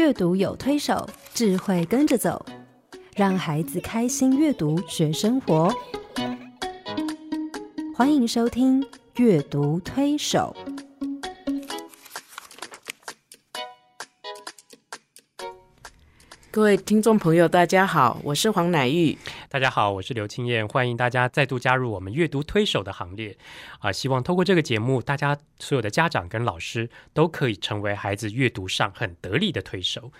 阅读有推手，智慧跟着走，让孩子开心阅读学生活。欢迎收听《阅读推手》。各位听众朋友，大家好，我是黄乃玉。大家好，我是刘青燕，欢迎大家再度加入我们阅读推手的行列啊！希望透过这个节目，大家所有的家长跟老师都可以成为孩子阅读上很得力的推手。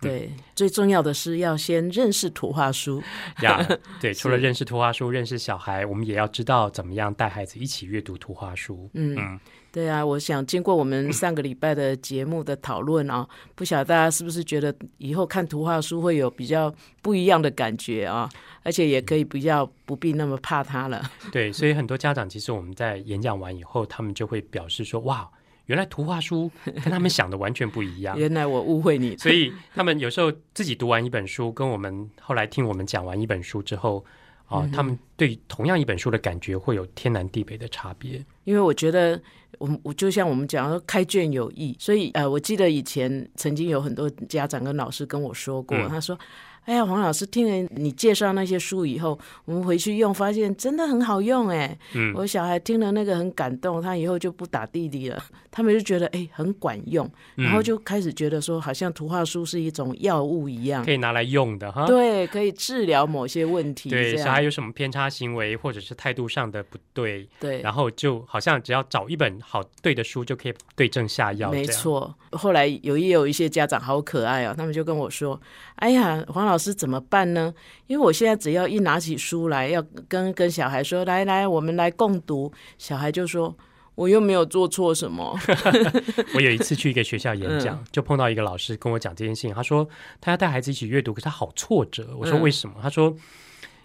对，最重要的是要先认识图画书呀。对，除了认识图画书，认识小孩，我们也要知道怎么样带孩子一起阅读图画书。嗯。对啊，我想经过我们上个礼拜的节目的讨论啊，不晓得大家是不是觉得以后看图画书会有比较不一样的感觉啊，而且也可以比较不必那么怕它了。对，所以很多家长其实我们在演讲完以后，他们就会表示说：“哇，原来图画书跟他们想的完全不一样。”原来我误会你。所以他们有时候自己读完一本书，跟我们后来听我们讲完一本书之后。啊，他们对同样一本书的感觉会有天南地北的差别。因为我觉得，我我就像我们讲说，开卷有益，所以呃，我记得以前曾经有很多家长跟老师跟我说过，他说。哎呀，黄老师听了你介绍那些书以后，我们回去用，发现真的很好用哎。嗯，我小孩听了那个很感动，他以后就不打弟弟了。他们就觉得哎很管用，然后就开始觉得说，好像图画书是一种药物一样，可以拿来用的哈。对，可以治疗某些问题。对，小孩有什么偏差行为或者是态度上的不对，对，然后就好像只要找一本好对的书，就可以对症下药。没错。后来有也有一些家长好可爱哦，他们就跟我说：“哎呀，黄老。”老师怎么办呢？因为我现在只要一拿起书来，要跟跟小孩说：“来来，我们来共读。”小孩就说：“我又没有做错什么。”我有一次去一个学校演讲，就碰到一个老师跟我讲这件事情。他说他要带孩子一起阅读，可是他好挫折。我说为什么？他说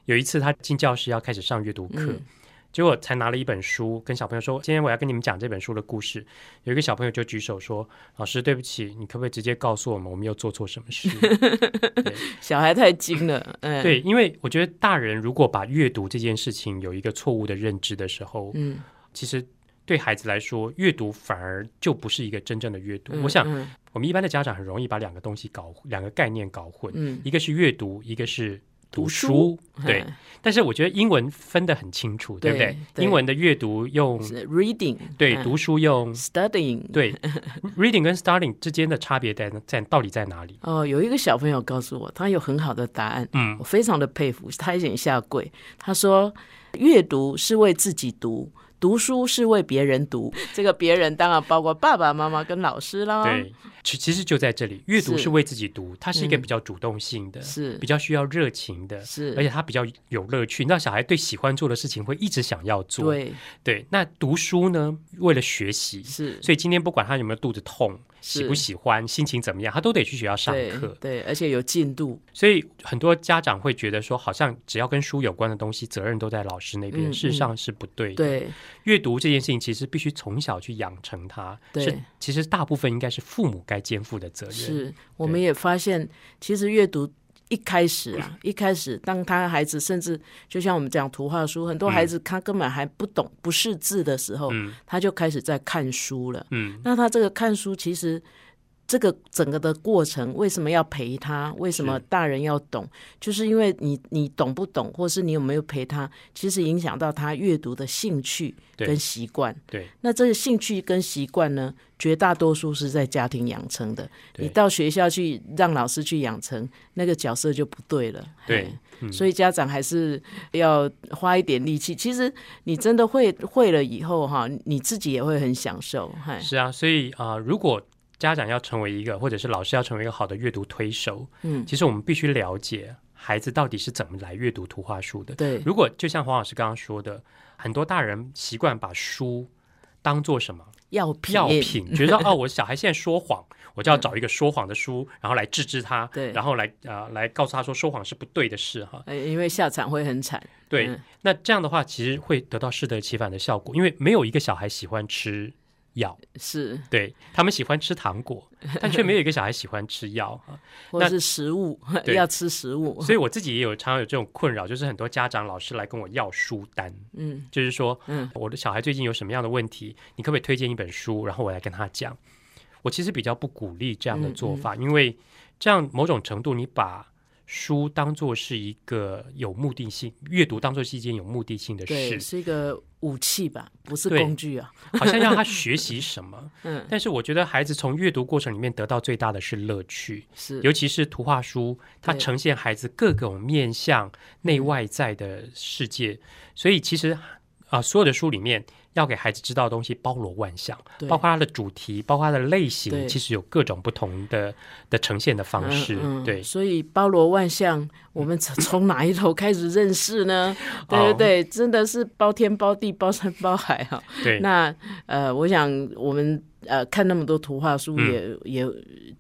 有一次他进教室要开始上阅读课。结果才拿了一本书，跟小朋友说：“今天我要跟你们讲这本书的故事。”有一个小朋友就举手说：“老师，对不起，你可不可以直接告诉我们，我们又做错什么事？”小孩太精了，嗯，对，因为我觉得大人如果把阅读这件事情有一个错误的认知的时候，嗯，其实对孩子来说，阅读反而就不是一个真正的阅读。我想，我们一般的家长很容易把两个东西搞两个概念搞混，嗯，一个是阅读，一个是。读书对，但是我觉得英文分得很清楚，对不对？英文的阅读用 reading，对，读书用 studying，对，reading 跟 studying 之间的差别在在到底在哪里？哦，有一个小朋友告诉我，他有很好的答案，嗯，我非常的佩服，他一点下跪，他说，阅读是为自己读。读书是为别人读，这个别人当然包括爸爸妈妈跟老师啦。对，其其实就在这里，阅读是为自己读，它是一个比较主动性的，是比较需要热情的，是而且它比较有乐趣。你知道，小孩对喜欢做的事情会一直想要做。对对，那读书呢，为了学习，是。所以今天不管他有没有肚子痛。喜不喜欢，心情怎么样，他都得去学校上课。对，而且有进度。所以很多家长会觉得说，好像只要跟书有关的东西，责任都在老师那边。事实上是不对的。对，阅读这件事情其实必须从小去养成它。对，其实大部分应该是父母该肩负的责任。是，我们也发现，其实阅读。一开始啊，一开始，当他孩子甚至就像我们讲图画书，很多孩子他根本还不懂不识字的时候，他就开始在看书了。嗯，那他这个看书其实。这个整个的过程为什么要陪他？为什么大人要懂？就是因为你你懂不懂，或是你有没有陪他，其实影响到他阅读的兴趣跟习惯。对，那这个兴趣跟习惯呢，绝大多数是在家庭养成的。你到学校去让老师去养成，那个角色就不对了。对，所以家长还是要花一点力气。其实你真的会会了以后，哈，你自己也会很享受。是啊，所以啊，如果家长要成为一个，或者是老师要成为一个好的阅读推手，嗯，其实我们必须了解孩子到底是怎么来阅读图画书的。对，如果就像黄老师刚刚说的，很多大人习惯把书当做什么？药品，药品，觉得哦，我小孩现在说谎，我就要找一个说谎的书，然后来治治他，对，然后来啊，来告诉他说说谎是不对的事哈，因为下场会很惨。对，那这样的话，其实会得到适得其反的效果，因为没有一个小孩喜欢吃。药是对他们喜欢吃糖果，但却没有一个小孩喜欢吃药啊。或是食物要吃食物，所以我自己也有常常有这种困扰，就是很多家长老师来跟我要书单，嗯，就是说，嗯，我的小孩最近有什么样的问题，你可不可以推荐一本书，然后我来跟他讲。我其实比较不鼓励这样的做法，因为这样某种程度你把。书当做是一个有目的性，阅读当做是一件有目的性的事，是一个武器吧，不是工具啊。好像让他学习什么，嗯，但是我觉得孩子从阅读过程里面得到最大的是乐趣，是，尤其是图画书，它呈现孩子各种面向、内外在的世界，所以其实啊，所有的书里面。要给孩子知道的东西包罗万象，包括它的主题，包括它的类型，其实有各种不同的的呈现的方式。对，所以包罗万象，我们从从哪一头开始认识呢？对对对，真的是包天包地包山包海哈。对，那呃，我想我们。呃，看那么多图画书，也也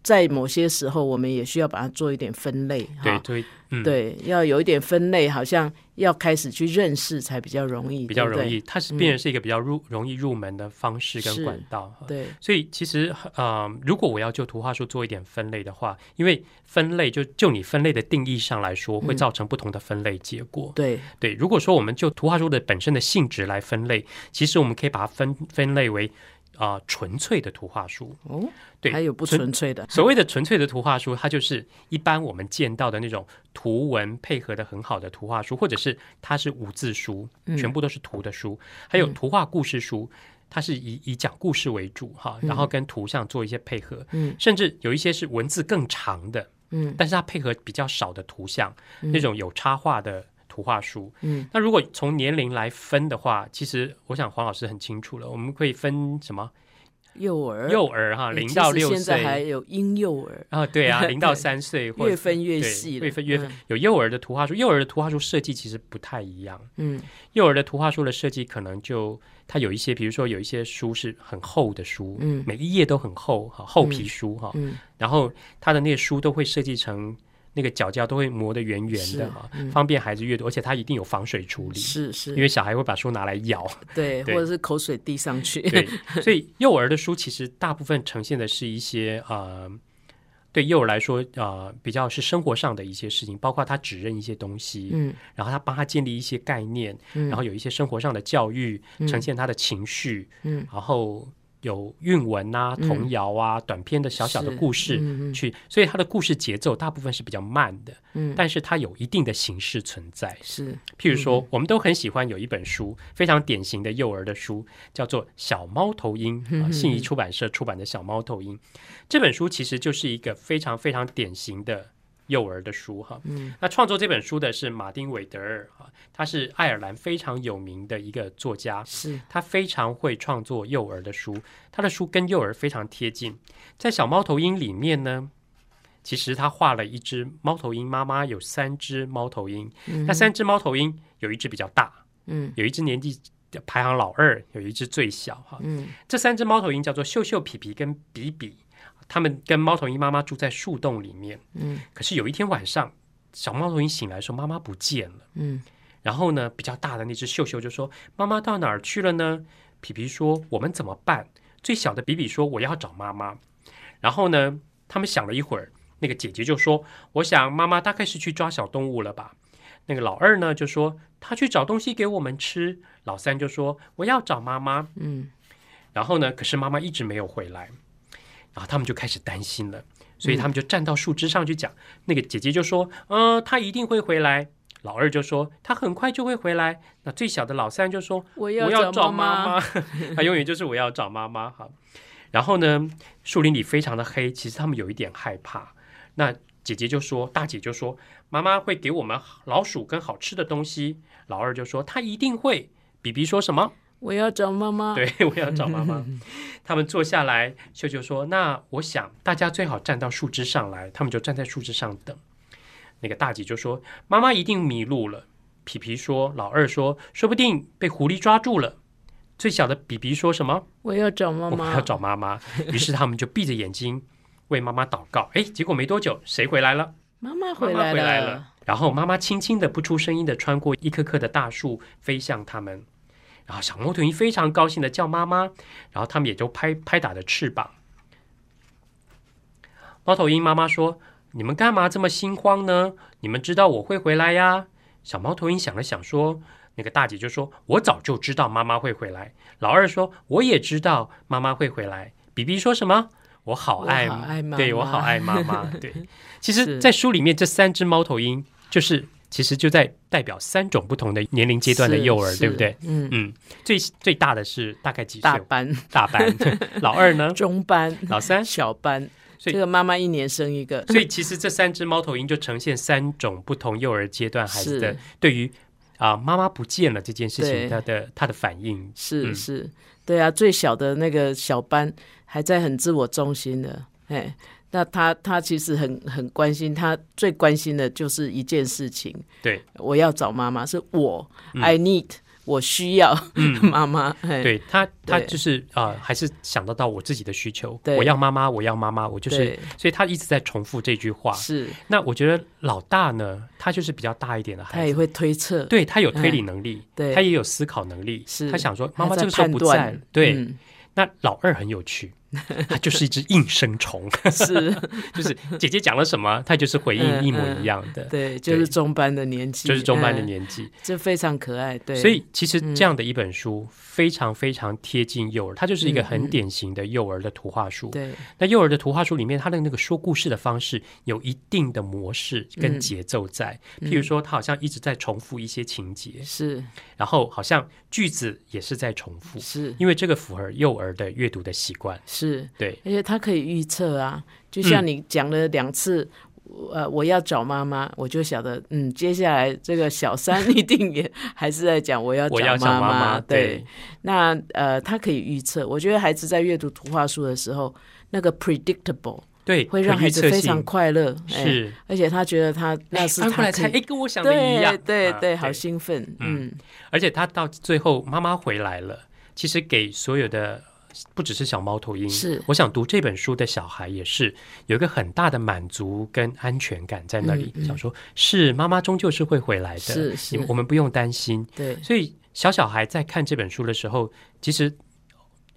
在某些时候，我们也需要把它做一点分类，哈，对，对，要有一点分类，好像要开始去认识才比较容易，比较容易，它是变成是一个比较入容易入门的方式跟管道，对，所以其实呃，如果我要就图画书做一点分类的话，因为分类就就你分类的定义上来说，会造成不同的分类结果，对。对，如果说我们就图画书的本身的性质来分类，其实我们可以把它分分类为。啊，纯粹的图画书哦，对，还有不纯粹的。所谓的纯粹的图画书，它就是一般我们见到的那种图文配合的很好的图画书，或者是它是无字书，全部都是图的书。还有图画故事书，它是以以讲故事为主哈，然后跟图像做一些配合。嗯，甚至有一些是文字更长的，嗯，但是它配合比较少的图像，那种有插画的。图画书，嗯，那如果从年龄来分的话，其实我想黄老师很清楚了，我们可以分什么？幼儿，幼儿哈，零到六岁，现在还有婴幼儿。啊，对啊，零到三岁，越分越细，越分越分。有幼儿的图画书，幼儿的图画书设计其实不太一样，嗯，幼儿的图画书的设计可能就它有一些，比如说有一些书是很厚的书，嗯，每一页都很厚哈，厚皮书哈，嗯，然后它的那些书都会设计成。那个角角都会磨得圆圆的哈，方便孩子阅读，而且它一定有防水处理，是是，因为小孩会把书拿来咬，对，或者是口水滴上去，对，所以幼儿的书其实大部分呈现的是一些呃，对幼儿来说啊，比较是生活上的一些事情，包括他指认一些东西，嗯，然后他帮他建立一些概念，嗯，然后有一些生活上的教育，呈现他的情绪，嗯，然后。有韵文啊、童谣啊、短篇的小小的故事去，所以它的故事节奏大部分是比较慢的，嗯，但是它有一定的形式存在。是，譬如说，我们都很喜欢有一本书，非常典型的幼儿的书，叫做《小猫头鹰》，啊信宜出版社出版的《小猫头鹰》这本书，其实就是一个非常非常典型的。幼儿的书哈，嗯，那创作这本书的是马丁韦德尔哈，他是爱尔兰非常有名的一个作家，是。他非常会创作幼儿的书，他的书跟幼儿非常贴近。在小猫头鹰里面呢，其实他画了一只猫头鹰，妈妈有三只猫头鹰，那三只猫头鹰有一只比较大，嗯，有一只年纪排行老二，有一只最小哈，嗯，这三只猫头鹰叫做秀秀、皮皮跟比比。他们跟猫头鹰妈妈住在树洞里面。嗯，可是有一天晚上，小猫头鹰醒来说：“妈妈不见了。”嗯，然后呢，比较大的那只秀秀就说：“妈妈到哪儿去了呢？”皮皮说：“我们怎么办？”最小的比比说：“我要找妈妈。”然后呢，他们想了一会儿，那个姐姐就说：“我想妈妈大概是去抓小动物了吧。”那个老二呢就说：“他去找东西给我们吃。”老三就说：“我要找妈妈。”嗯，然后呢，可是妈妈一直没有回来。然后他们就开始担心了，所以他们就站到树枝上去讲。那个姐姐就说：“嗯，他一定会回来。”老二就说：“他很快就会回来。”那最小的老三就说：“我要找妈妈。”他永远就是我要找妈妈。哈，然后呢，树林里非常的黑，其实他们有一点害怕。那姐姐就说：“大姐就说，妈妈会给我们老鼠跟好吃的东西。”老二就说：“他一定会。”比比说什么？我要找妈妈。对，我要找妈妈。他们坐下来，秀秀说：“那我想大家最好站到树枝上来。”他们就站在树枝上等。那个大姐就说：“妈妈一定迷路了。”皮皮说：“老二说，说不定被狐狸抓住了。”最小的比比说什么？我要找妈妈。我要找妈妈。于是他们就闭着眼睛为妈妈祷告。哎，结果没多久，谁回来了？妈妈回来了。然后妈妈轻轻的、不出声音的穿过一棵棵的大树，飞向他们。然后小猫头鹰非常高兴的叫妈妈，然后他们也就拍拍打着翅膀。猫头鹰妈妈说：“你们干嘛这么心慌呢？你们知道我会回来呀。”小猫头鹰想了想说：“那个大姐就说，我早就知道妈妈会回来。”老二说：“我也知道妈妈会回来。”比比说什么？我好爱，我好爱妈妈对我好爱妈妈。对，其实，在书里面这三只猫头鹰，就是其实就在代表三种不同的年龄阶段的幼儿，是对不对？嗯，嗯，最最大的是大概几岁？大班、大班，老二呢？中班、老三。小班，所以这个妈妈一年生一个，所以其实这三只猫头鹰就呈现三种不同幼儿阶段孩子的是对于啊、妈妈不见了这件事情他的他的反应。嗯。是。是，对啊，最小的那个小班还在很自我中心的，哎，那他他其实很很关心，他最关心的就是一件事情，对我要找妈妈，是我、i need，我需要、妈妈，嗯对他，他就是啊、还是想得到我自己的需求。对我要妈妈，我要妈妈，我就是，所以他一直在重复这句话。是，那我觉得老大呢，他就是比较大一点的孩子，他也会推测，对他有推理能力，对他也有思考能力。是他想说，妈妈这个时候不对。嗯那老二很有趣，他就是一只应声虫，是，就是姐姐讲了什么，他就是回应嗯一模一样的，对，就是中班的年纪，就是中班的嗯，年纪。这非常可爱，对，所以其实这样的一本书非常非常贴近幼儿，它就是一个很典型的幼儿的图画书。嗯对，那幼儿的图画书里面，它的那个说故事的方式有一定的模式跟节奏在。嗯。譬如说，它好像一直在重复一些情节，是。然后好像句子也是在重复，是。因为这个符合幼儿的阅读的习惯。是，对，而且他可以预测啊，就像你讲了两次。呃，我要找妈妈，我就晓得，嗯，接下来这个小三一定也还是在讲我要找妈找妈妈，对。对，那呃，他可以预测。我觉得孩子在阅读图画书的时候，那个 predictable 对，会让孩子非常快乐，哎是。而且他觉得他那是他可以哎，跟我想的一样，对对，好兴奋，嗯，而且他到最后妈妈回来了，其实给所有的不只是小猫头鹰，是。我想读这本书的小孩也是有一个很大的满足跟安全感在那里，嗯嗯。想说是妈妈终究是会回来的，是是。我们不用担心。对，所以小小孩在看这本书的时候，其实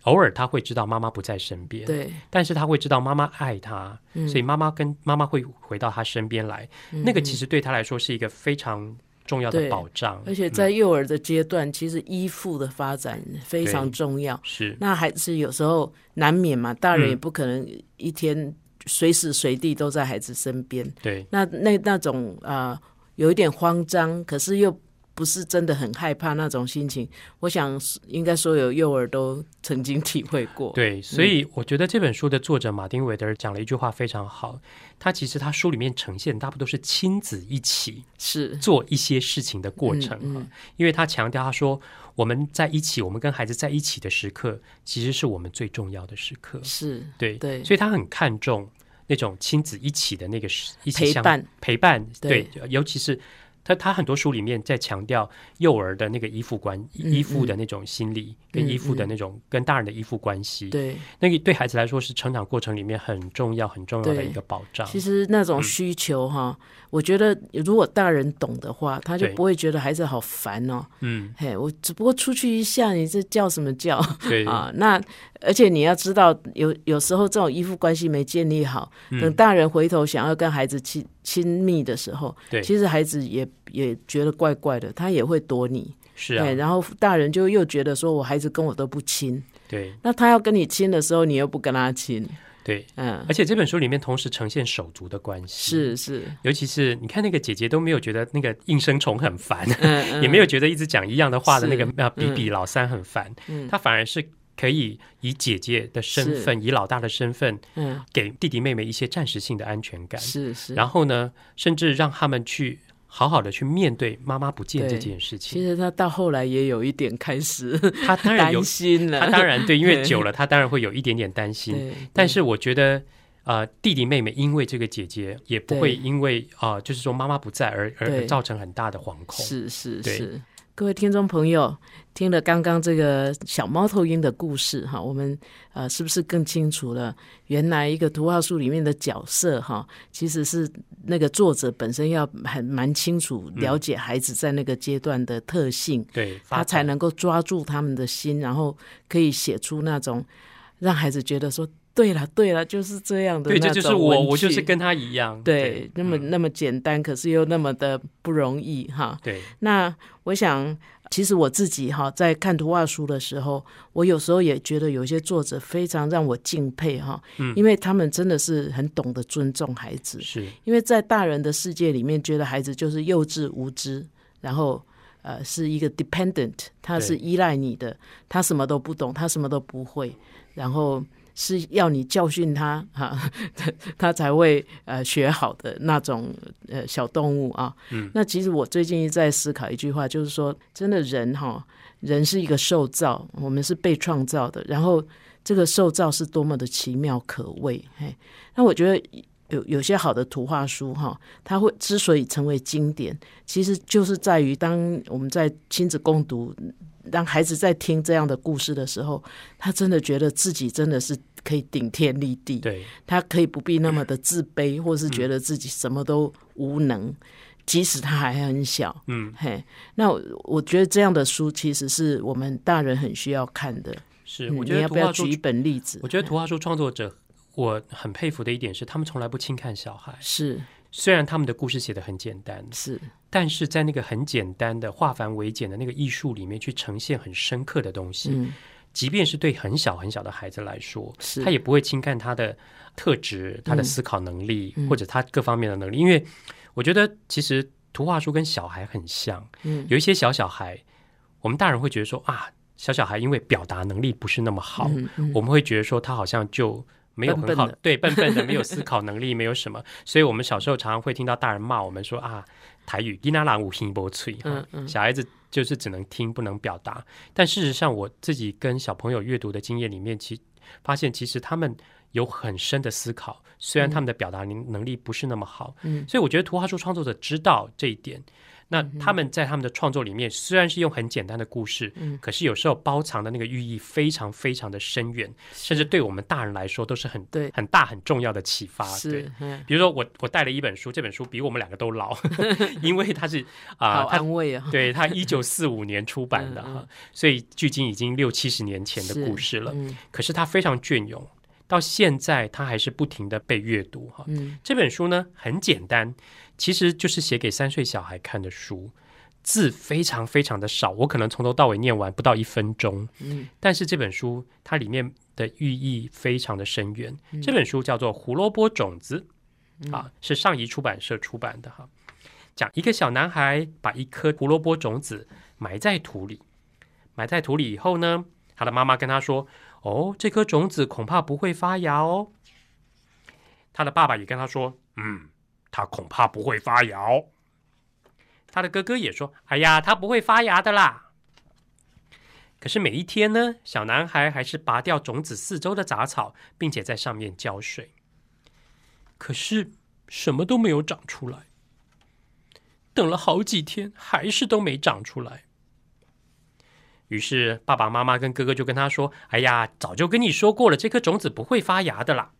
偶尔他会知道妈妈不在身边，对，但是他会知道妈妈爱他，嗯。所以妈妈跟妈妈会回到他身边来，那个其实对他来说是一个非常重要的保障，而且在幼儿的阶段，其实依附的发展非常重要。是。那孩子有时候难免嘛，大人嗯。也不可能一天随时随地都在孩子身边。对。那那那种啊、呃有一点慌张，可是又不是真的很害怕那种心情，我想应该所有幼儿都曾经体会过。对，所以我觉得这本书的作者马丁·韦德尔讲了一句话非常好。他其实他书里面呈现大部分都是亲子一起是做一些事情的过程嗯啊，因为他强调他说我们在一起，我们跟孩子在一起的时刻，其实是我们最重要的时刻。是，对对所以他很看重那种亲子一起的那个时一起相陪伴陪伴，对对，尤其是。他他很多书里面在强调幼儿的那个依附关嗯依附的那种心理，跟嗯依附的那种跟大人的依附关系，对。那个对孩子来说是成长过程里面很重要、很重要的一个保障。其实那嗯。种需求哈，我觉得如果大人懂的话，他就不会觉得孩子好烦哦。嗯，嘿，我只不过出去一下，你这叫什么叫？对，啊？那而且你要知道，有有时候这种依附关系没建立好，嗯。等大人回头想要跟孩子亲亲密的时候，对。其实孩子也也觉得怪怪的，他也会躲你。是啊。哎，，然后大人就又觉得说我孩子跟我都不亲，对。那他要跟你亲的时候，你又不跟他亲，对。嗯。而，且这本书里面同时呈现手足的关系，，是是，尤其是你看那个姐姐都没有觉得那个应声虫很烦，嗯嗯。也没有觉得一直讲一样的话的那个是。呃比比老三很烦，嗯。她反而是可以以姐姐的身份，以老大的身份，嗯，给弟弟妹妹一些暂时性的安全感，是是。然后呢，甚至让他们去好好的去面对妈妈不见这件事情。其。实他到后来也有一点开始他当然有担心了，他当然对，因为久了，他当然会有一点点担心。但是我觉得，呃，弟弟妹妹因为这个姐姐，也不会因为啊、呃就是说妈妈不在而而造成很大的惶恐。是是对。是，各位听众朋友，听了刚刚这个小猫头鹰的故事哈，我们呃是不是更清楚了？原来一个图画书里面的角色哈，其实是那个作者本身要很蛮清楚了解孩子在那个阶段的特性，对，他才能够抓住他们的心，然后可以写出那种让孩子觉得说对了，对了，就是这样的。对，这就是我，我就是跟他一样。对，那么那么简单，可是又那么的不容易哈。对，那我想，其实我自己哈，在看图画书的时候，我有时候也觉得有些作者非常让我敬佩哈，嗯，因为他们真的是很懂得尊重孩子。是，因为在大人的世界里面，觉得孩子就是幼稚无知，然后呃，是一个 dependent，他是依赖你的，他什么都不懂，他什么都不会，然后。是要你教训他 哈，他才会呃学好的那种呃小动物啊。嗯，那其实我最近在思考一句话，就是说，真的人哈，人是一个受造，我们是被创造的。然后这个受造是多么的奇妙可畏。嘿，那我觉得有有些好的图画书哈，它会之所以成为经典，其实就是在于当我们在亲子共读。让孩子在听这样的故事的时候，他真的觉得自己真的是可以顶天立地，对他可以不必那么的自卑，或是觉得自己什么都无能，即使他还很小。嗯，嘿，那我觉得这样的书其实是我们大人很需要看的。是，我觉得要不要举一本例子？我觉得图画书创作者我很佩服的一点是，他们从来不轻看小孩。是。虽然他们的故事写的很简单，是，但是在那个很简单的化繁为简的那个艺术里面，去呈现很深刻的东西。嗯，即便是对很小很小的孩子来说，他也不会轻看他的特质、他的思考能力或者他各方面的能力。因为我觉得，其实图画书跟小孩很像。嗯，有一些小小孩，我们大人会觉得说啊，小小孩因为表达能力不是那么好，我们会觉得说他好像就。没有很好，对，笨笨的，没有思考能力，没有什么，所以我们小时候常常会听到大人骂我们说啊，台语伊那朗无听波吹，嗯嗯，小孩子就是只能听不能表达。但事实上，我自己跟小朋友阅读的经验里面，其发现其实他们有很深的思考，虽然他们的表达能能力不是那么好，嗯，所以我觉得图画书创作者知道这一点。那他们在他们的创作里面，虽然是用很简单的故事，嗯，可是有时候包藏的那个寓意非常非常的深远，甚至对我们大人来说都是很对。很大很重要的启发。对，比如说我我带了一本书，这本书比我们两个都老，因为它是啊，好安慰啊，对，它 一九四五年出版的哈，所以距今已经六七十年前的故事了。可是它非常隽永，到现在他还是不停的被阅读哈。嗯，这本书呢很简单。其实就是写给三岁小孩看的书，字非常非常的少，我可能从头到尾念完不到一分钟。嗯，但是这本书它里面的寓意非常的深远。这本书叫做《胡萝卜种子》，啊，是上译出版社出版的哈。讲一个小男孩把一颗胡萝卜种子埋在土里，埋在土里以后呢，他的妈妈跟他说：“哦，这颗种子恐怕不会发芽哦。”他的爸爸也跟他说：“嗯。”他恐怕不会发芽。他的哥哥也说：“哎呀，他不会发芽的啦。”可是每一天呢，小男孩还是拔掉种子四周的杂草，并且在上面浇水。可是什么都没有长出来。等了好几天，还是都没长出来。于是爸爸妈妈跟哥哥就跟他说：“哎呀，早就跟你说过了，这颗种子不会发芽的啦。”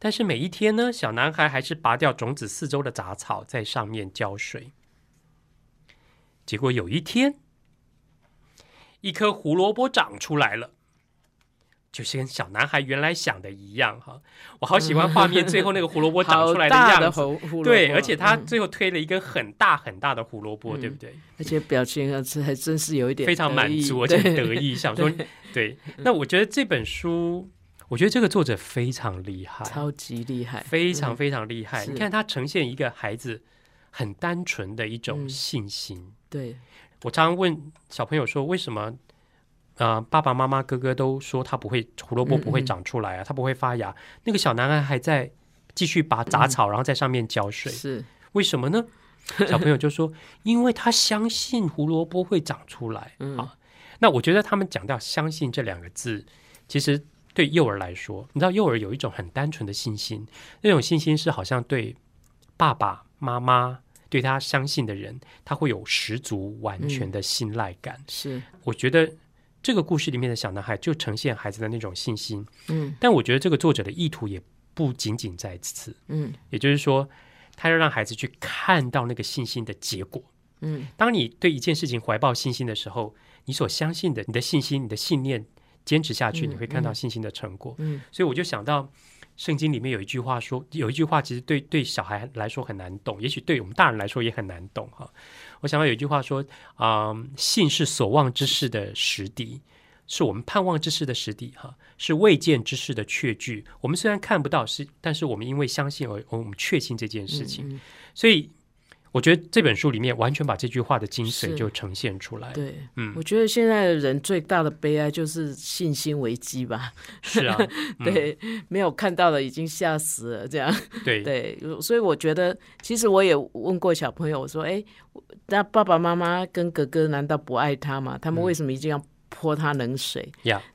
但是每一天呢，小男孩还是拔掉种子四周的杂草，在上面浇水。结果有一天，一颗胡萝卜长出来了，就是跟小男孩原来想的一样哈。我好喜欢画面最后那个胡萝卜长 出来的样子，对，而且他最后推了一根很大很大的胡萝卜，对不对？而且表情啊，这还真是有一点非常满足，而且得意，想说对。那我觉得这本书。我觉得这个作者非常厉害，超级厉害，非常非常厉害。你看他呈现一个孩子很单纯的一种信心。对我常常问小朋友说：“为什么啊？爸爸妈妈、哥哥都说他不会胡萝卜不会长出来啊，他不会发芽。”那个小男孩还在继续拔杂草，然后在上面浇水。是为什么呢？小朋友就说：“因为他相信胡萝卜会长出来。”啊，那我觉得他们讲到“相信”这两个字，其实。对幼儿来说，你知道幼儿有一种很单纯的信心，那种信心是好像对爸爸妈妈对他相信的人，他会有十足完全的信赖感。是，我觉得这个故事里面的小男孩就呈现孩子的那种信心。嗯，但我觉得这个作者的意图也不仅仅在此。嗯，也就是说，他要让孩子去看到那个信心的结果。嗯，当你对一件事情怀抱信心的时候，你所相信的、你的信心、你的信念。坚持下去，你会看到信心的成果。嗯，所以我就想到圣经里面有一句话说，有一句话其实对对小孩来说很难懂，也许对我们大人来说也很难懂哈。我想到有一句话说啊，信是所望之事的实底。是我们盼望之事的实底，哈，是未见之事的确据。我们虽然看不到，是，但是我们因为相信而我们确信这件事情。所以，我觉得这本书里面完全把这句话的精髓就呈现出来。对，嗯，我觉得现在的人最大的悲哀就是信心危机吧。是啊，对，没有看到的已经吓死了，这样。对 对，所以我觉得，其实我也问过小朋友，我说：“哎，那爸爸妈妈跟哥哥难道不爱他吗？他们为什么一定要？”泼他冷水，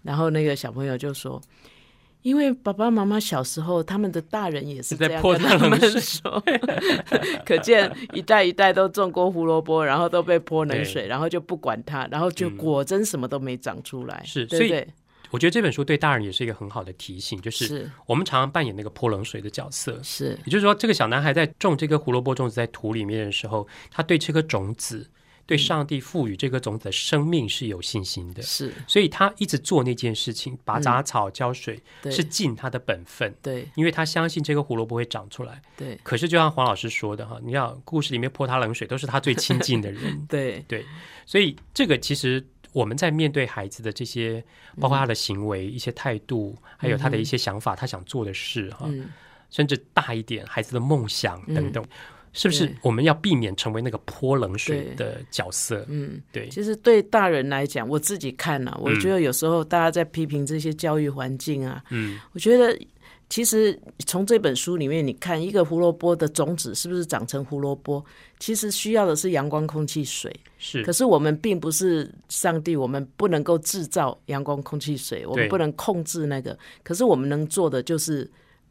然后那个小朋友就说：“因为爸爸妈妈小时候，他们的大人也是在泼他们说，可见一代一代都种过胡萝卜，然后都被泼冷水，然后就不管它，然后就果真什么都没长出来。是，所以我觉得这本书对大人也是一个很好的提醒，就是我们常常扮演那个泼冷水的角色。是，也就是说，这个小男孩在种这个胡萝卜种子在土里面的时候，他对这颗种子。”对上帝赋予这个种子的生命是有信心的，是，所以他一直做那件事情，拔杂草、浇水，是尽他的本分。对，因为他相信这个胡萝卜会长出来。对，可是就像黄老师说的哈，你要故事里面泼他冷水，都是他最亲近的人。对。对，所以这个其实我们在面对孩子的这些，包括他的行为、一些态度，还有他的一些想法，他想做的事哈，甚至大一点孩子的梦想等等。是不是我们要避免成为那个泼冷水的角色？嗯，对。其实对大人来讲，我自己看了，我觉得有时候大家在批评这些教育环境啊，嗯，我觉得其实从这本书里面，你看一个胡萝卜的种子是不是长成胡萝卜，其实需要的是阳光、空气、水。是。可是我们并不是上帝，我们不能够制造阳光、空气、水，我们不能控制那个。可是我们能做的就是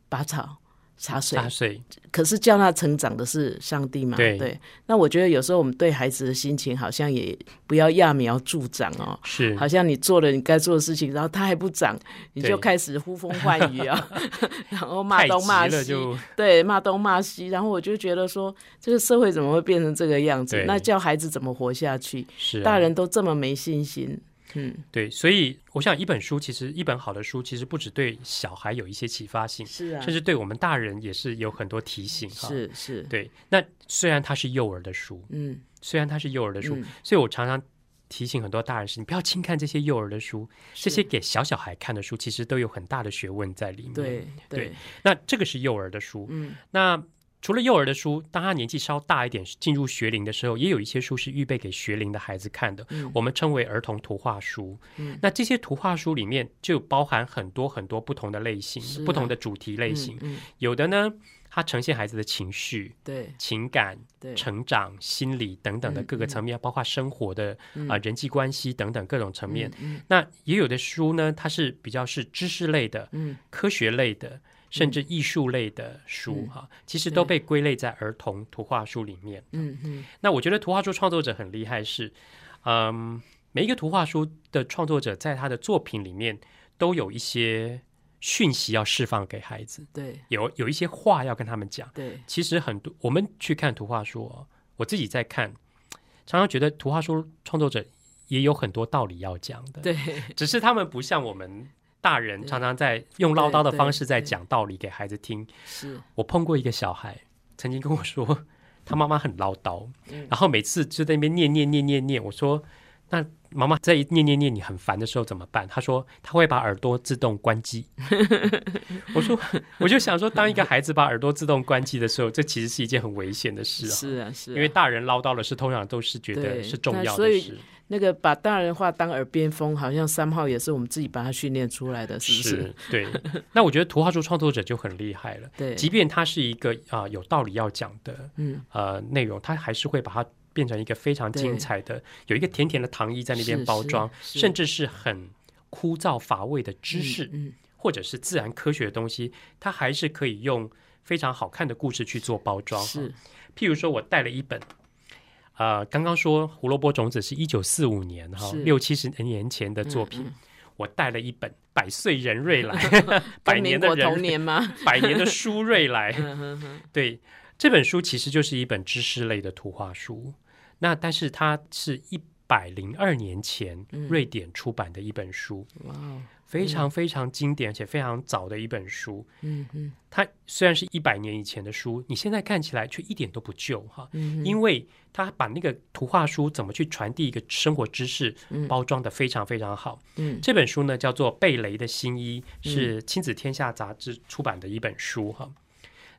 拔草。茶水，茶水。可是叫他成长的是上帝嘛？对。那我觉得有时候我们对孩子的心情，好像也不要揠苗助长哦。是。好像你做了你该做的事情，然后他还不长，你就开始呼风唤雨啊，然后骂东骂西，对，骂东骂西。然后我就觉得说，这个社会怎么会变成这个样子？那叫孩子怎么活下去？是。大人都这么没信心。嗯，对，所以我想一本书，其实一本好的书，其实不只对小孩有一些启发性，是啊，甚至对我们大人也是有很多提醒。是是，对。那虽然它是幼儿的书，嗯，虽然它是幼儿的书，所以我常常提醒很多大人是，你不要轻看这些幼儿的书，这些给小小孩看的书，其实都有很大的学问在里面。对对。那这个是幼儿的书，嗯，那。除了幼儿的书，当他年纪稍大一点，进入学龄的时候，也有一些书是预备给学龄的孩子看的。我们称为儿童图画书。那这些图画书里面就包含很多很多不同的类型、不同的主题类型。有的呢，它呈现孩子的情绪、对情感、对成长、心理等等的各个层面，包括生活的啊人际关系等等各种层面。那也有的书呢，它是比较是知识类的、科学类的。甚至艺术类的书哈，其实都被归类在儿童图画书里面。嗯嗯，那我觉得图画书创作者很厉害，是嗯，每一个图画书的创作者在他的作品里面都有一些讯息要释放给孩子。对，有有一些话要跟他们讲。对，其实很多我们去看图画书，我自己在看，常常觉得图画书创作者也有很多道理要讲的。对，只是他们不像我们。大人常常在用唠叨的方式在讲道理给孩子听。是我碰过一个小孩，曾经跟我说，他妈妈很唠叨，然后每次就在那边念念念念念。我说，那妈妈在念念念你很烦的时候怎么办？他说他会把耳朵自动关机。我说，我就想说，当一个孩子把耳朵自动关机的时候，这其实是一件很危险的事啊。是啊，是，因为大人唠叨的事，通常都是觉得是重要的事。那个把大人话当耳边风，好像三号也是我们自己把它训练出来的，是不是？对。那我觉得图画书创作者就很厉害了，对。即便他是一个啊有道理要讲的，嗯呃内容，他还是会把它变成一个非常精彩的，有一个甜甜的糖衣在那边包装，甚至是很枯燥乏味的知识，嗯，或者是自然科学的东西，它还是可以用非常好看的故事去做包装。是。譬如说我带了一本。呃，刚刚说胡萝卜种子是一九四五年哈，六七十年前的作品。我带了一本《百岁人瑞来 》，百年的童年吗？百年的书瑞来。对，这本书其实就是一本知识类的图画书。那但是它是一百零二年前瑞典出版的一本书。哇。非常非常经典，而且非常早的一本书。嗯嗯，它虽然是一百年以前的书，你现在看起来却一点都不旧哈。嗯，因为它把那个图画书怎么去传递一个生活知识，包装的非常非常好。嗯，这本书呢叫做《贝雷的新衣》，是亲子天下杂志出版的一本书哈。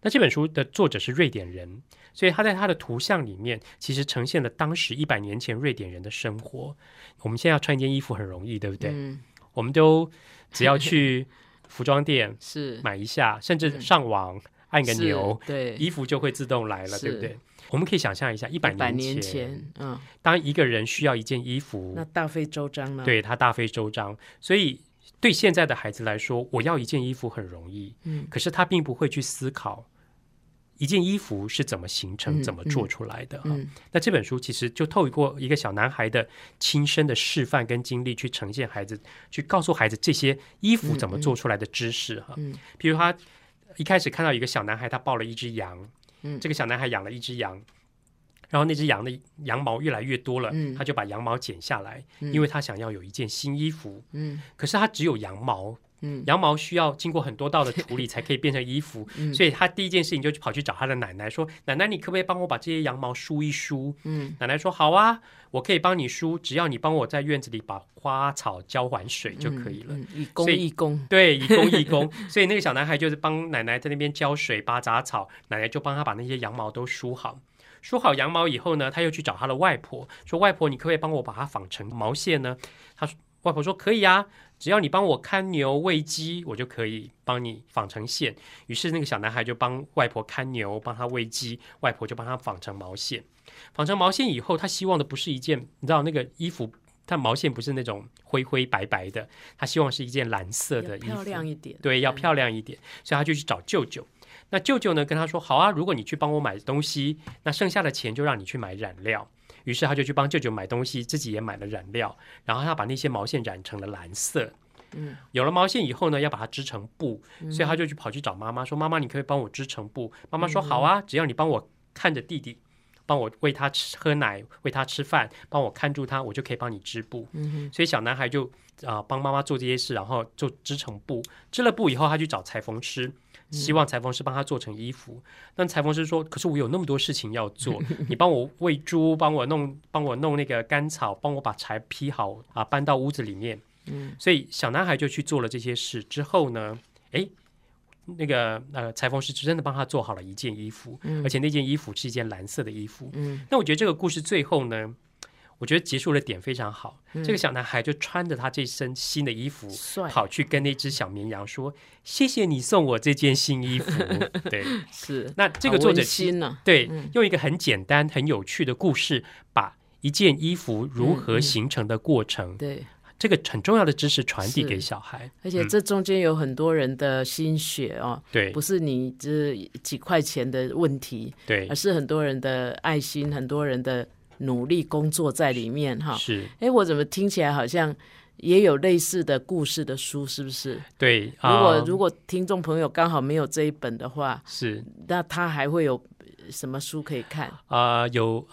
那这本书的作者是瑞典人，所以他在他的图像里面其实呈现了当时一百年前瑞典人的生活。我们现在要穿一件衣服很容易，对不对？嗯。我们都只要去 服装店是买一下，甚至上网按个钮，对，衣服就会自动来了，对不对？我们可以想象一下，一百年前，嗯，当一个人需要一件衣服，那大费周章了，对他大费周章。所以对现在的孩子来说，我要一件衣服很容易，嗯，可是他并不会去思考。一件衣服是怎么形成、怎么做出来的？哈，那这本书其实就透过一个小男孩的亲身的示范跟经历，去呈现孩子，去告诉孩子这些衣服怎么做出来的知识。哈，比如他一开始看到一个小男孩，他抱了一只羊，嗯，这个小男孩养了一只羊，然后那只羊的羊毛越来越多了，嗯，他就把羊毛剪下来，因为他想要有一件新衣服，嗯，可是他只有羊毛。嗯，羊毛需要经过很多道的处理才可以变成衣服，所以他第一件事情就跑去找他的奶奶说：“奶奶，你可不可以帮我把这些羊毛梳一梳？”嗯，奶奶说：“好啊，我可以帮你梳，只要你帮我在院子里把花草浇完水就可以了。”以工义工，对，以工义工。所以那个小男孩就是帮奶奶在那边浇水、拔杂草，奶奶就帮他把那些羊毛都梳好。梳好羊毛以后呢，他又去找他的外婆说：“外婆，你可不可以帮我把它纺成毛线呢？”他说：“外婆说可以啊。”只要你帮我看牛喂鸡，我就可以帮你纺成线。于是那个小男孩就帮外婆看牛，帮他喂鸡，外婆就帮他纺成毛线。纺成毛线以后，他希望的不是一件，你知道那个衣服，它毛线不是那种灰灰白白的，他希望是一件蓝色的衣服，漂亮一点。对，要漂亮一点，所以他就去找舅舅。那舅舅呢跟他说：“好啊，如果你去帮我买东西，那剩下的钱就让你去买染料。”于是他就去帮舅舅买东西，自己也买了染料，然后他把那些毛线染成了蓝色。嗯，有了毛线以后呢，要把它织成布，所以他就去跑去找妈妈说：“妈妈，你可以帮我织成布。”妈妈说：“好啊，只要你帮我看着弟弟，帮我喂他吃喝奶，喂他吃饭，帮我看住他，我就可以帮你织布。”嗯所以小男孩就啊帮妈妈做这些事，然后就织成布。织了布以后，他去找裁缝师。希望裁缝师帮他做成衣服，但裁缝师说：“可是我有那么多事情要做，你帮我喂猪，帮我弄，帮我弄那个干草，帮我把柴劈好啊，搬到屋子里面。”嗯，所以小男孩就去做了这些事。之后呢，哎，那个呃，裁缝师真的帮他做好了一件衣服，而且那件衣服是一件蓝色的衣服。嗯，那我觉得这个故事最后呢。我觉得结束的点非常好，这个小男孩就穿着他这身新的衣服，跑去跟那只小绵羊说：“谢谢你送我这件新衣服。”对，是。那这个作者心呢？对，用一个很简单、很有趣的故事，把一件衣服如何形成的过程，对这个很重要的知识传递给小孩。而且这中间有很多人的心血哦，对，不是你这几块钱的问题，对，而是很多人的爱心，很多人的。努力工作在里面哈，是哎，我怎么听起来好像也有类似的故事的书，是不是？对，如果如果听众朋友刚好没有这一本的话，是那他还会有什么书可以看啊？有。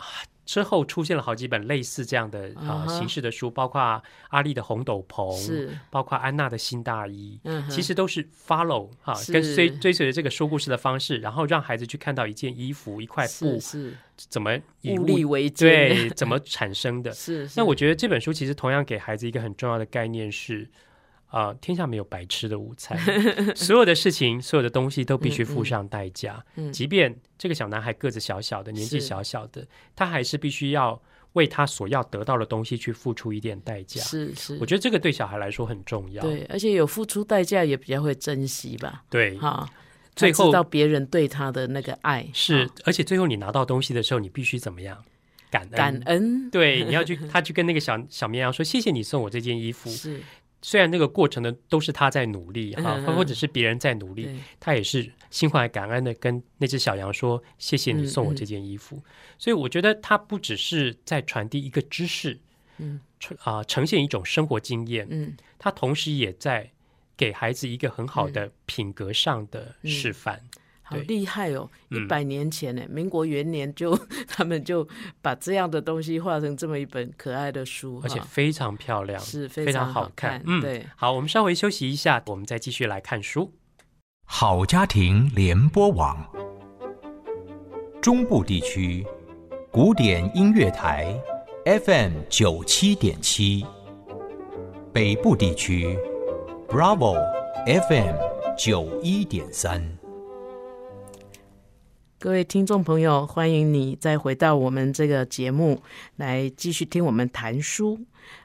之后出现了好几本类似这样的啊形式的书，包括阿丽的红斗篷，是。包括安娜的新大衣，嗯，其实都是 follow 哈，跟追追随着这个说故事的方式，然后让孩子去看到一件衣服、一块布是怎么以物力为对怎么产生的。是。那我觉得这本书其实同样给孩子一个很重要的概念是。啊，天下没有白吃的午餐，所有的事情，所有的东西都必须付上代价。嗯，即便这个小男孩个子小小的，年纪小小的，他还是必须要为他所要得到的东西去付出一点代价。是是，我觉得这个对小孩来说很重要。对，而且有付出代价，也比较会珍惜吧。对，哈，最后知道别人对他的那个爱是，而且最后你拿到东西的时候，你必须怎么样？感恩，感恩。对，你要去，他去跟那个小小绵羊说：“谢谢你送我这件衣服。”是。虽然那个过程呢都是他在努力哈，或者是别人在努力，他也是心怀感恩的跟那只小羊说：“谢谢你送我这件衣服。”所以我觉得他不只是在传递一个知识，嗯，啊，呈现一种生活经验，嗯，他同时也在给孩子一个很好的品格上的示范。好厉害哦！一百年前呢，民国元年就他们就把这样的东西画成这么一本可爱的书，而且非常漂亮，是非常好看。嗯，对。好，我们稍微休息一下，我们再继续来看书。好家庭联播网，中部地区古典音乐台 FM 九七点七，北部地区 Bravo FM 九一点三。各位听众朋友，欢迎你再回到我们这个节目来继续听我们谈书。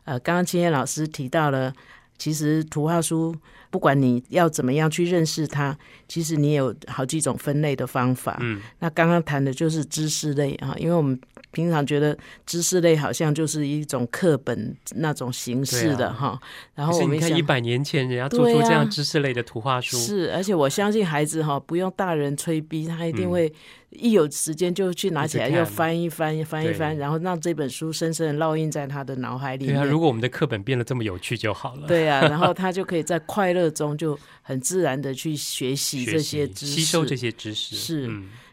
呃，刚刚青叶老师提到了，其实图画书不管你要怎么样去认识它，其实你有好几种分类的方法。嗯，那刚刚谈的就是知识类啊，因为我们。平常觉得知识类好像就是一种课本那种形式的哈，然后我们看一百年前人家做出这样知识类的图画书，是，而且我相信孩子哈不用大人催逼，他一定会一有时间就去拿起来又翻一翻翻一翻，然后让这本书深深的烙印在他的脑海里。对啊，如果我们的课本变得这么有趣就好了。对啊，然后 他就可以在快乐中就很自然的去学习这些知识，吸收这些知识。是，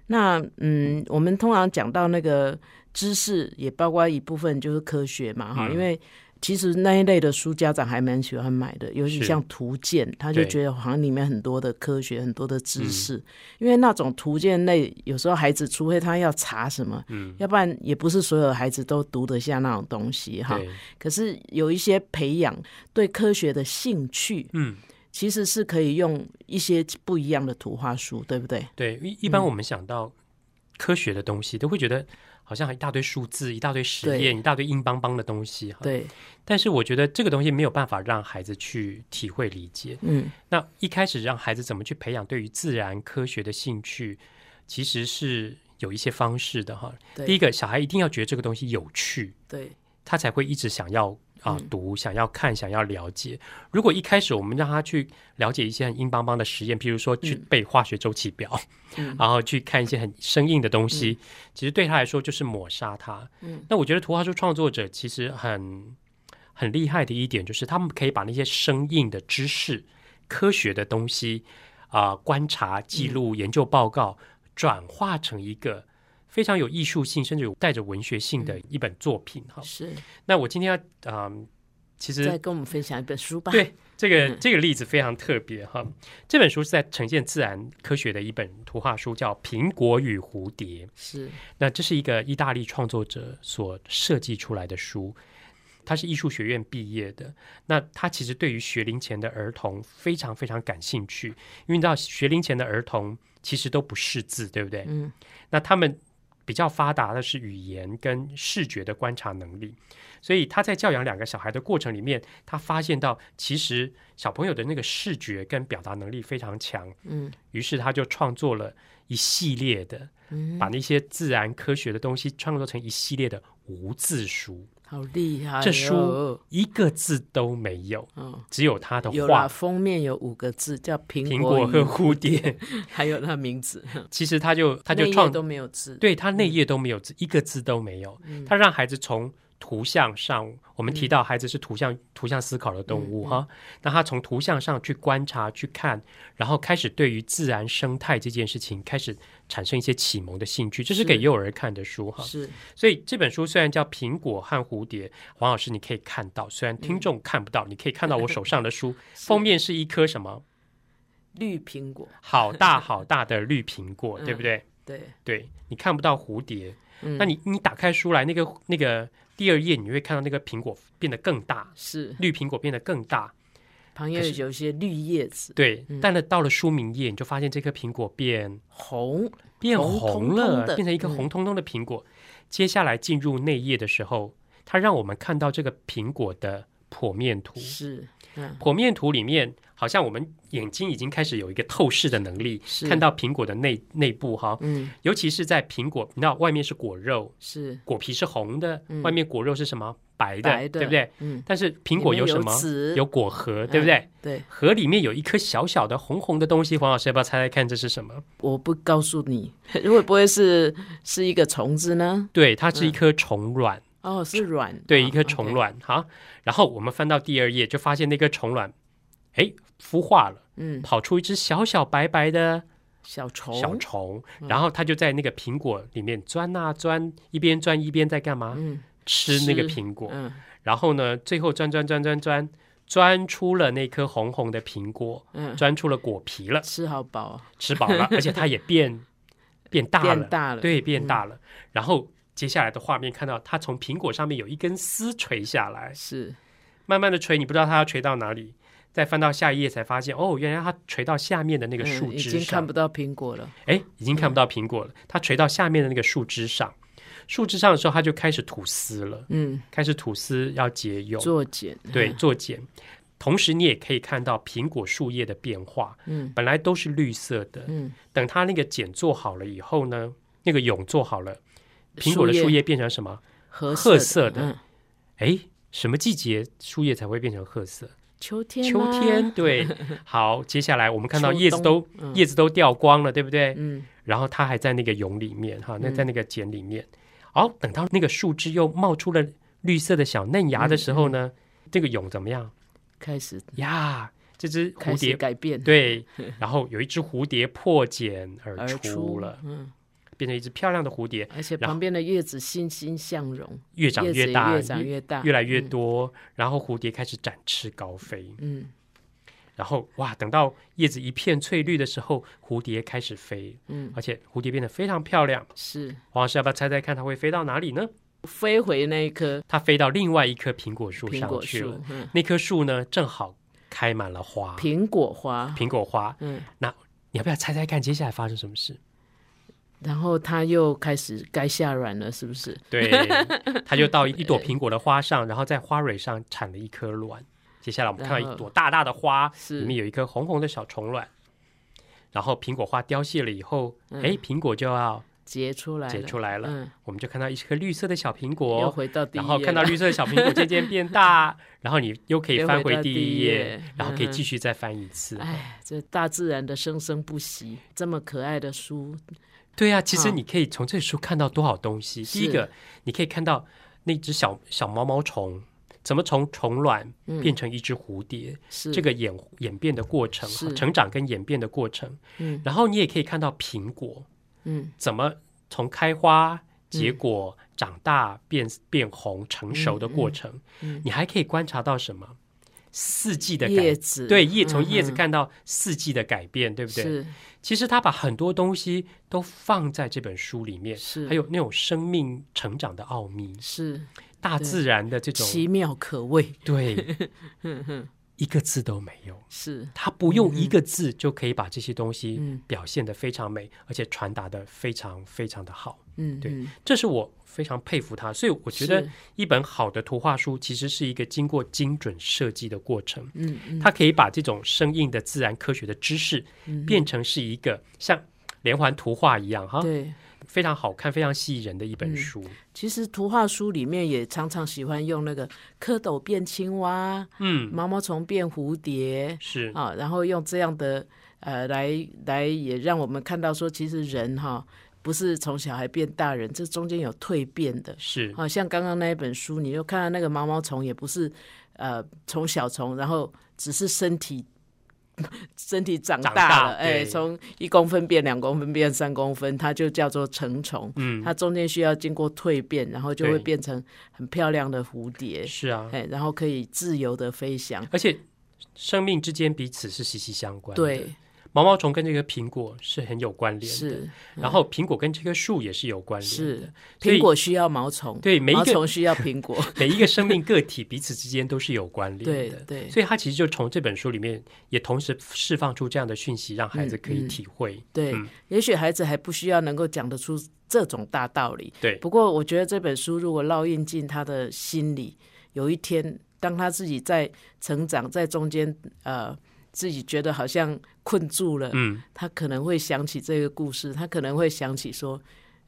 那嗯，我们通常讲到那个。知识也包括一部分就是科学嘛，哈，因为其实那一类的书家长还蛮喜欢买的，尤其像图鉴，他就觉得好像里面很多的科学、很多的知识。因为那种图鉴类，有时候孩子除非他要查什么，嗯，要不然也不是所有孩子都读得下那种东西，哈。可是有一些培养对科学的兴趣，嗯，其实是可以用一些不一样的图画书，对不对？对，一一般我们想到科学的东西，都会觉得。好像一大堆数字，一大堆实验，一大堆硬邦邦的东西。对，但是我觉得这个东西没有办法让孩子去体会理解。嗯，那一开始让孩子怎么去培养对于自然科学的兴趣，其实是有一些方式的哈。第一个，小孩一定要觉得这个东西有趣，对他才会一直想要。啊，读想要看，想要了解。如果一开始我们让他去了解一些很硬邦邦的实验，譬如说去背化学周期表，然后去看一些很生硬的东西，其实对他来说就是抹杀他。嗯，那我觉得图画书创作者其实很很厉害的一点，就是他们可以把那些生硬的知识、科学的东西啊，观察、记录、研究报告，转化成一个。非常有艺术性，甚至有带着文学性的一本作品哈。是。那我今天要啊，其实再跟我们分享一本书吧。对，这个这个例子非常特别哈。这本书是在呈现自然科学的一本图画书，叫《苹果与蝴蝶》。是。那这是一个意大利创作者所设计出来的书，他是艺术学院毕业的。那他其实对于学龄前的儿童非常非常感兴趣，因为你知道学龄前的儿童其实都不识字，对不对？嗯。那他们。比较发达的是语言跟视觉的观察能力，所以他在教养两个小孩的过程里面，他发现到其实小朋友的那个视觉跟表达能力非常强，嗯，于是他就创作了一系列的，把那些自然科学的东西创作成一系列的无字书。好厉害！这书一个字都没有，嗯，只有他的画。封面有五个字，叫苹果和蝴蝶，还有他名字。其实他就他就创都没有字，对他内页都没有字，一个字都没有。他让孩子从。图像上，我们提到孩子是图像图像思考的动物哈，那他从图像上去观察去看，然后开始对于自然生态这件事情开始产生一些启蒙的兴趣，这是给幼儿看的书哈。是，所以这本书虽然叫《苹果和蝴蝶》，黄老师你可以看到，虽然听众看不到，你可以看到我手上的书 封面是一颗什么？绿苹果，好大好大的绿苹果，对不对？对，对你看不到蝴蝶，那你你打开书来，那个那个。第二页你会看到那个苹果变得更大，是。绿苹果变得更大，旁边有一些绿叶子。对，但是到了书名页，你就发现这颗苹果变红，变红了，变成一个红彤彤的苹果。接下来进入内页的时候，它让我们看到这个苹果的剖面图。是，剖面图里面。好像我们眼睛已经开始有一个透视的能力，看到苹果的内内部哈，嗯，尤其是在苹果，你知道外面是果肉，是果皮是红的，外面果肉是什么白的，对不对？嗯，但是苹果有什么？有果核，对不对？对，核里面有一颗小小的红红的东西，黄老师要不要猜猜看这是什么？我不告诉你，会不会是是一个虫子呢？对，它是一颗虫卵。哦，是卵，对，一颗虫卵。哈，然后我们翻到第二页，就发现那颗虫卵，哎。孵化了，嗯，跑出一只小小白白的小虫，小虫，然后它就在那个苹果里面钻啊钻，一边钻一边在干嘛？嗯，吃那个吃苹果。嗯然后呢，最后钻钻钻钻钻，钻出了那颗红红的苹果，嗯，钻出了果皮了，吃好饱啊，吃饱了，而且它也变 变大了，变大了，对，变大了。然后接下来的画面看到它从苹果上面有一根丝垂下来，是，慢慢的垂，你不知道它要垂到哪里。再翻到下一页才发现，哦，原来它垂到下面的那个树嗯，已经看不，到苹果了，哎，已经看不到苹果了。它垂到下面的那个树枝上，树枝上的时候，它就开始吐丝了，嗯，开始吐丝要结蛹，做茧，对，嗯，做茧。同时，你也可以看到苹果树叶的变化，嗯。本来都是绿色的，嗯，等它那个茧做好了以后呢，那个蛹做好了，苹果的树叶变成什么？褐褐色的嗯，哎，什么季节树叶才会变成褐色？秋天，秋天，，对。好，接下来我们看到叶子都嗯。叶子都掉光了，对不对？嗯，然后它还在那个蛹里面哈，那嗯。在那个茧里面。好，等到那个树枝又冒出了绿色的小嫩芽的时候嗯呢，这个蛹怎么样？开始。呀？这只蝴蝶改变，对，然后有一只蝴蝶破茧而出了，嗯，变成一只漂亮的蝴蝶，而且旁边的叶子欣欣向荣，越长越大，越长越大，越来越嗯，多。然后蝴蝶开始展翅高飞，嗯，然后哇，等到叶子一片翠绿的时候，蝴蝶开始飞，嗯，而且蝴蝶变得非常漂亮。是黄老师要不要猜猜看，它会飞到哪里呢？飞回那一棵它飞到另外一棵苹果树上去了。，嗯，那棵树呢，正好开满了花，苹果花，苹果花。嗯，那你要不要猜猜看，接下来发生什么事？然后它又开始该下软了，是不是？对，它就到一朵苹果的花上，然后在花蕊上产了一颗卵。接下来我们看到一朵大大的花，里面有一颗红红的小虫卵。然后苹果花凋谢了以后，嗯哎、苹果就要结出来了，结出来了。嗯，我们就看到一颗绿色的小苹又果，回到第一然后看到绿色的小苹果渐渐变大，然后你又可以翻回第第一页然后可以继续再翻一次。哎，这大自然的生生不息，这么可爱的书，对啊，其实你可以从这书看到多少东西。第一个，你可以看到那只小小毛毛虫怎么从虫卵嗯。变成一只蝴蝶，是。这个演演变的过程，成长跟演变的过程。嗯。然后你也可以看到苹果嗯。怎么从开花、结果、长大、变变红、成熟的过程。嗯。你还可以观察到什么？四季的改叶子对叶从叶子看到四季的改变，对不对？是。其实他把很多东西都放在这本书里面，是。还有那种生命成长的奥秘，是大自然的这种奇妙可畏，对，一个字都没有。是。他不用一个字就可以把这些东西嗯。表现得非常美，而且传达的非常非常的好。对嗯对这是我非常佩服他，所以我觉得一本好的图画书其实是一个经过精准设计的过程。嗯嗯它可以把这种生硬的自然科学的知识嗯变成是一个像连环图画一样哈，对。非常好看、非常吸引人的一本嗯书。其实图画书里面也常常喜欢用那个蝌蚪变青蛙，嗯，毛毛虫变蝴蝶是啊，然后用这样的呃来来也让我们看到说，其实人哈不是从小孩变大人，这中间有蜕变的。是，好、像刚刚那一本书，你就看到那个毛毛虫也不是呃从小虫，然后只是身体 身体长长大大了，哎，对从一公分变两公分变三公分，它就叫做成虫。嗯，它中间需要经过蜕变，然后就会对变成很漂亮的蝴蝶，是啊，哎，然后可以自由的飞翔。而且生命之间彼此是息息相关的。对，毛毛虫跟这个苹果是很有关联的，是然后苹果跟这棵树也是有关联的。是，苹果需要毛虫，对每一个毛虫需要苹果。每一个生命个体彼此之间都是有关联的。对，所以他其实就从这本书里面也同时释放出这样的讯息，让孩子可以体会。对嗯，也许孩子还不需要能够讲得出这种大道理。对，不过，我觉得这本书如果烙印进他的心里，有一天当他自己在成长，在中间呃，自己觉得好像困住了，嗯，他可能会想起这个故事，他可能会想起说。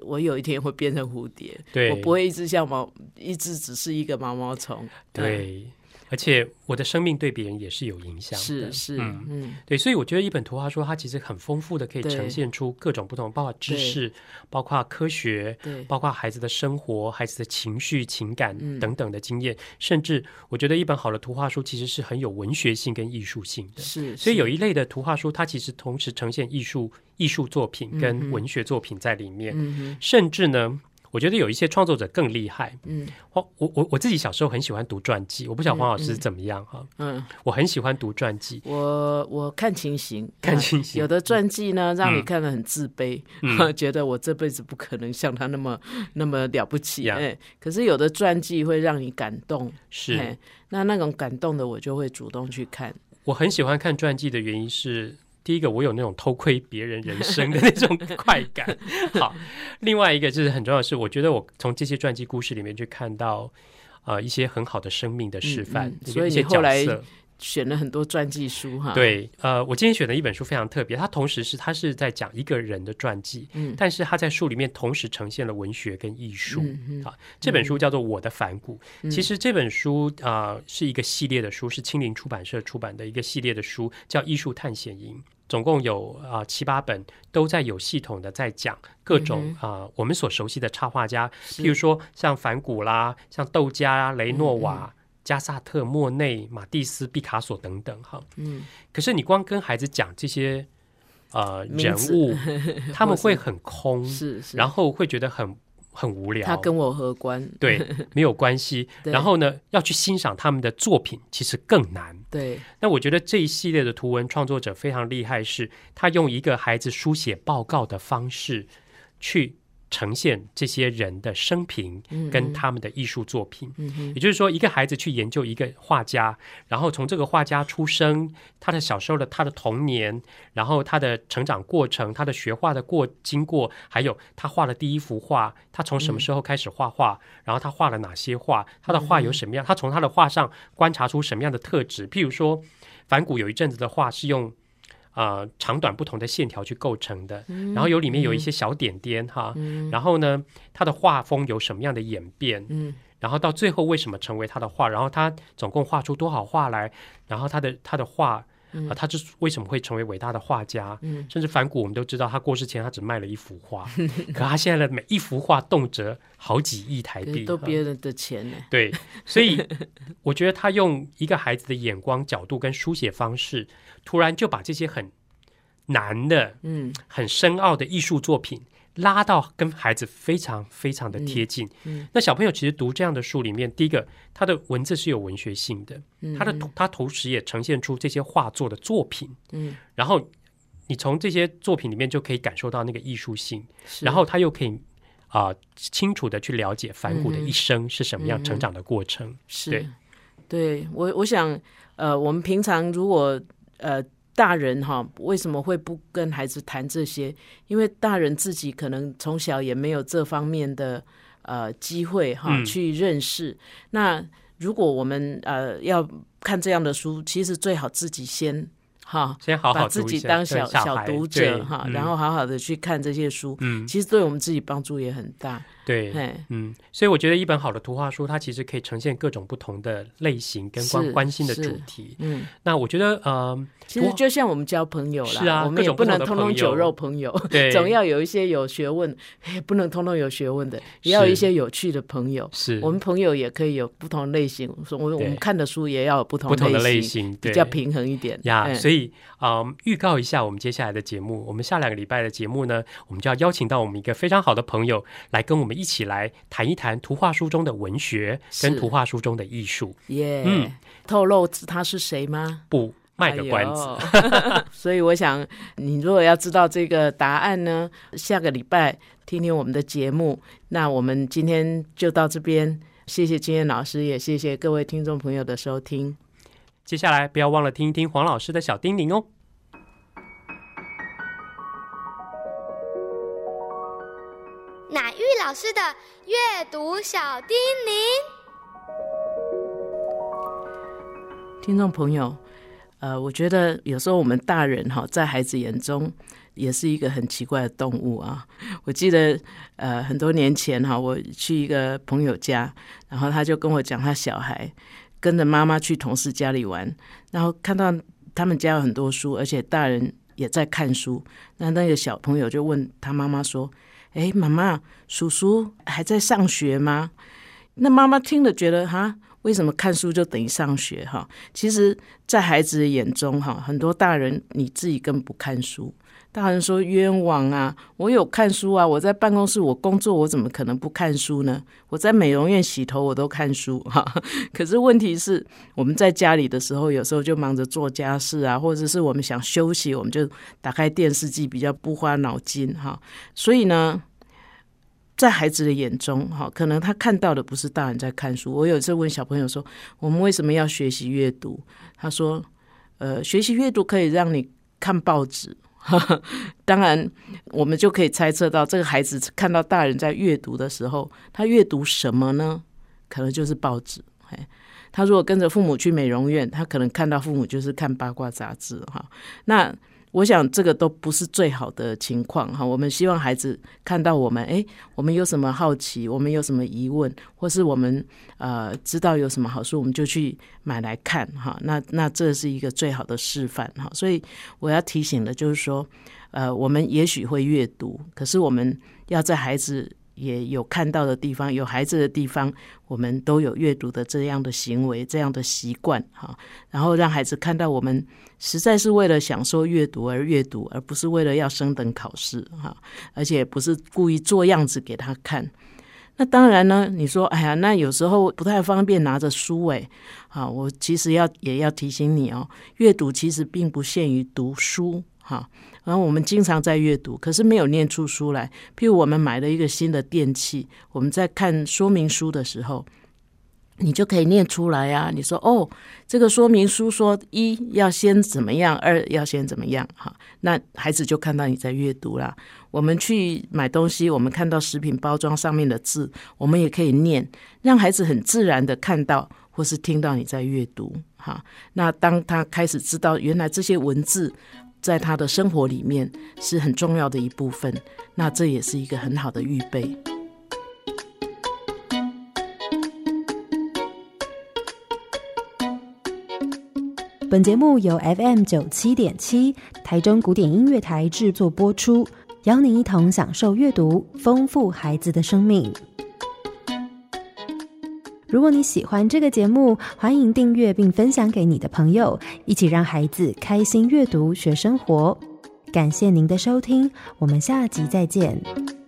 我有一天会变成蝴蝶，对我不会一直像毛，一直只是一个毛毛虫。对，对。而且我的生命对别人也是有影响的。是是，嗯嗯，对，所以我觉得一本图画书它其实很丰富的，可以呈现出各种不同，包括知识，包括科学，对，包括孩子的生活、孩子的情绪、情感等等的经验，甚至我觉得一本好的图画书其实是很有文学性跟艺术性的。是，所以有一类的图画书，它其实同时呈现艺术艺术作品跟文学作品在里面，甚至呢。我觉得有一些创作者更厉害。嗯，我我我我自己小时候很喜欢读传记，我不晓得黄老师怎么样哈。嗯，我很喜欢读传记。我我看情形，看情形。有的传记呢，让你看了很自卑，觉得我这辈子不可能像他那么那么了不起。哎，可是有的传记会让你感动。是，那那种感动的，我就会主动去看。我很喜欢看传记的原因是。第一个，我有那种偷窥别人人生的那种快感。好，另外一个就是很重要的是，我觉得我从这些传记故事里面去看到，呃，一些很好的生命的示范，所以一些角色。选了很多传记书哈，对，呃，我今天选的一本书非常特别，它同时是它是在讲一个人的传记，嗯，但是它在书里面同时呈现了文学跟艺术，啊，这本书叫做《我的反骨》，其实这本书啊是一个系列的书，是青林出版社出版的一个系列的书，叫《艺术探险营》，总共有啊七八本，都在有系统的在讲各种啊我们所熟悉的插画家，譬如说像反骨啦，像豆家、雷诺瓦。加萨特、莫内、马蒂斯、毕卡索等等，哈，嗯，可是你光跟孩子讲这些呃人物，他们会很空，是，然后会觉得很很无聊。他跟我何关？对，没有关系。然后呢，要去欣赏他们的作品，其实更难。对，那我觉得这一系列的图文创作者非常厉害，是他用一个孩子书写报告的方式去。呈现这些人的生平跟他们的艺术作品，也就是说，一个孩子去研究一个画家，然后从这个画家出生，他的小时候的他的童年，然后他的成长过程，他的学画的过经过，还有他画的第一幅画，他从什么时候开始画画，然后他画了哪些画，他的画有什么样，他从他的画上观察出什么样的特质，譬如说，梵谷有一阵子的画是用。啊，长短不同的线条去构成的，然后有里面有一些小点点哈，然后呢，他的画风有什么样的演变？嗯，然后到最后为什么成为他的画？然后他总共画出多少画来？然后他的他的画啊，他是为什么会成为伟大的画家？嗯，甚至反骨我们都知道，他过世前他只卖了一幅画，可他现在的每一幅画动辄好几亿台币，都别人的钱呢。对，所以我觉得他用一个孩子的眼光、角度跟书写方式。突然就把这些很难的、嗯，很深奥的艺术作品拉到跟孩子非常非常的贴近。嗯，那小朋友其实读这样的书里面，第一个，他的文字是有文学性的，他的他同时也呈现出这些画作的作品。嗯，然后你从这些作品里面就可以感受到那个艺术性，然后他又可以啊清楚的去了解反骨的一生是什么样成长的过程。是，对我我想，呃，我们平常如果呃，大人哈为什么会不跟孩子谈这些？因为大人自己可能从小也没有这方面的呃机会哈去认识。那如果我们呃要看这样的书，其实最好自己先。哈，先好好把自己当小小读者哈，然后好好的去看这些书，嗯，其实对我们自己帮助也很大。对，嗯，所以我觉得一本好的图画书，它其实可以呈现各种不同的类型跟关关心的主题。嗯，那我觉得呃，其实就像我们交朋友是啊，我们也不能通通酒肉朋友，对，总要有一些有学问，也不能通通有学问的，也要有一些有趣的朋友。是我们朋友也可以有不同类型，我我们看的书也要有不同不同的类型，比较平衡一点呀。所以啊，预告一下我们接下来的节目，我们下两个礼拜的节目呢，我们就要邀请到我们一个非常好的朋友来跟我们。一起来谈一谈图画书中的文学跟图画书中的艺术。耶，嗯，透露他是谁吗？不，卖个关子。所以我想，你如果要知道这个答案呢，下个礼拜听听我们的节目。那我们今天就到这边，谢谢金燕老师，也谢谢各位听众朋友的收听。接下来不要忘了听一听黄老师的小叮咛哦。老师的阅读小叮咛，听众朋友，呃，我觉得有时候我们大人哈，在孩子眼中也是一个很奇怪的动物啊。我记得呃，很多年前哈，我去一个朋友家，然后他就跟我讲他小孩跟着妈妈去同事家里玩，然后看到他们家有很多书，而且大人也在看书。那那个小朋友就问他妈妈说：“哎，妈妈，叔叔还在上学吗？”那妈妈听了觉得哈。为什么看书就等于上学？哈，其实，在孩子的眼中，哈，很多大人你自己根本不看书。大人说冤枉啊！我有看书啊！我在办公室我工作，我怎么可能不看书呢？我在美容院洗头，我都看书哈。可是问题是，我们在家里的时候，有时候就忙着做家事啊，或者是我们想休息，我们就打开电视机，比较不花脑筋哈。所以呢。在孩子的眼中，哈，可能他看到的不是大人在看书。我有一次问小朋友说：“我们为什么要学习阅读？”他说：“呃，学习阅读可以让你看报纸。” 当然，我们就可以猜测到，这个孩子看到大人在阅读的时候，他阅读什么呢？可能就是报纸。他如果跟着父母去美容院，他可能看到父母就是看八卦杂志。哈，那。我想这个都不是最好的情况哈。我们希望孩子看到我们，哎，我们有什么好奇，我们有什么疑问，或是我们呃知道有什么好书，我们就去买来看哈。那那这是一个最好的示范哈。所以我要提醒的就是说，呃，我们也许会阅读，可是我们要在孩子。也有看到的地方，有孩子的地方，我们都有阅读的这样的行为，这样的习惯哈。然后让孩子看到我们实在是为了享受阅读而阅读，而不是为了要升等考试哈。而且不是故意做样子给他看。那当然呢，你说哎呀，那有时候不太方便拿着书诶。好，我其实要也要提醒你哦，阅读其实并不限于读书哈。然后我们经常在阅读，可是没有念出书来。譬如我们买了一个新的电器，我们在看说明书的时候，你就可以念出来啊。你说哦，这个说明书说一要先怎么样，二要先怎么样，哈，那孩子就看到你在阅读啦。我们去买东西，我们看到食品包装上面的字，我们也可以念，让孩子很自然的看到或是听到你在阅读，哈。那当他开始知道原来这些文字。在他的生活里面是很重要的一部分，那这也是一个很好的预备。本节目由 FM 九七点七台中古典音乐台制作播出，邀您一同享受阅读，丰富孩子的生命。如果你喜欢这个节目，欢迎订阅并分享给你的朋友，一起让孩子开心阅读学生活。感谢您的收听，我们下集再见。